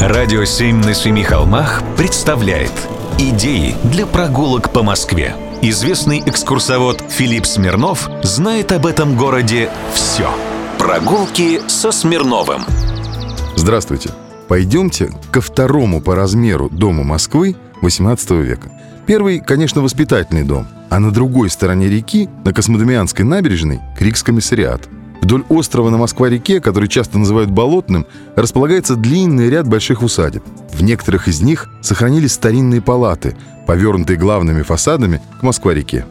Радио «Семь на семи холмах» представляет Идеи для прогулок по Москве. Известный экскурсовод Филипп Смирнов знает об этом городе все. Прогулки со Смирновым. Здравствуйте. Пойдемте ко второму по размеру дому Москвы 18 века. Первый, конечно, воспитательный дом, а на другой стороне реки, на Космодемианской набережной, Крикс-комиссариат – Вдоль острова на Москва-реке, который часто называют Болотным, располагается длинный ряд больших усадеб. В некоторых из них сохранились старинные палаты, повернутые главными фасадами к Москва-реке.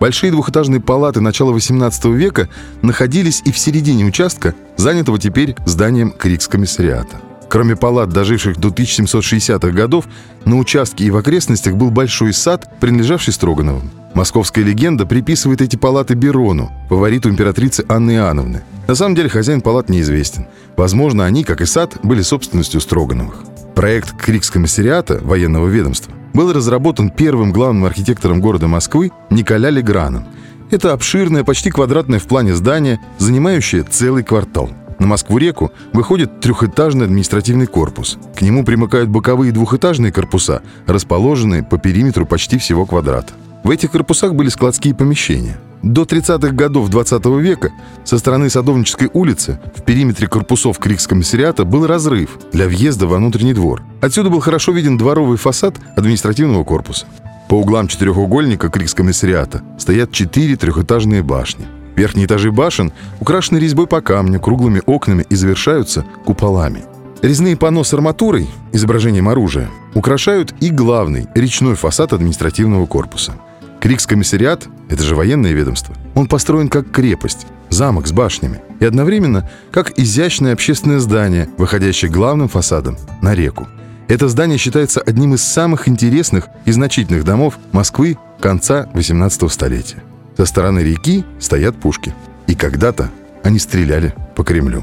Большие двухэтажные палаты начала XVIII века находились и в середине участка, занятого теперь зданием Крикс-комиссариата. Кроме палат, доживших до 1760-х годов, на участке и в окрестностях был большой сад, принадлежавший Строгановым. Московская легенда приписывает эти палаты Берону, фавориту императрицы Анны Иоанновны. На самом деле хозяин палат неизвестен. Возможно, они, как и сад, были собственностью Строгановых. Проект Крикс-комиссариата военного ведомства был разработан первым главным архитектором города Москвы Николя Леграном. Это обширное, почти квадратное в плане здание, занимающее целый квартал. На Москву-реку выходит трехэтажный административный корпус. К нему примыкают боковые двухэтажные корпуса, расположенные по периметру почти всего квадрата. В этих корпусах были складские помещения. До 30-х годов 20 -го века со стороны Садовнической улицы в периметре корпусов Крикс-комиссариата был разрыв для въезда во внутренний двор. Отсюда был хорошо виден дворовый фасад административного корпуса. По углам четырехугольника Крикс-комиссариата стоят четыре трехэтажные башни. Верхние этажи башен украшены резьбой по камню, круглыми окнами и завершаются куполами. Резные панно с арматурой, изображением оружия, украшают и главный речной фасад административного корпуса – Крикс-комиссариат — это же военное ведомство. Он построен как крепость, замок с башнями. И одновременно как изящное общественное здание, выходящее главным фасадом на реку. Это здание считается одним из самых интересных и значительных домов Москвы конца 18 столетия. Со стороны реки стоят пушки. И когда-то они стреляли по Кремлю.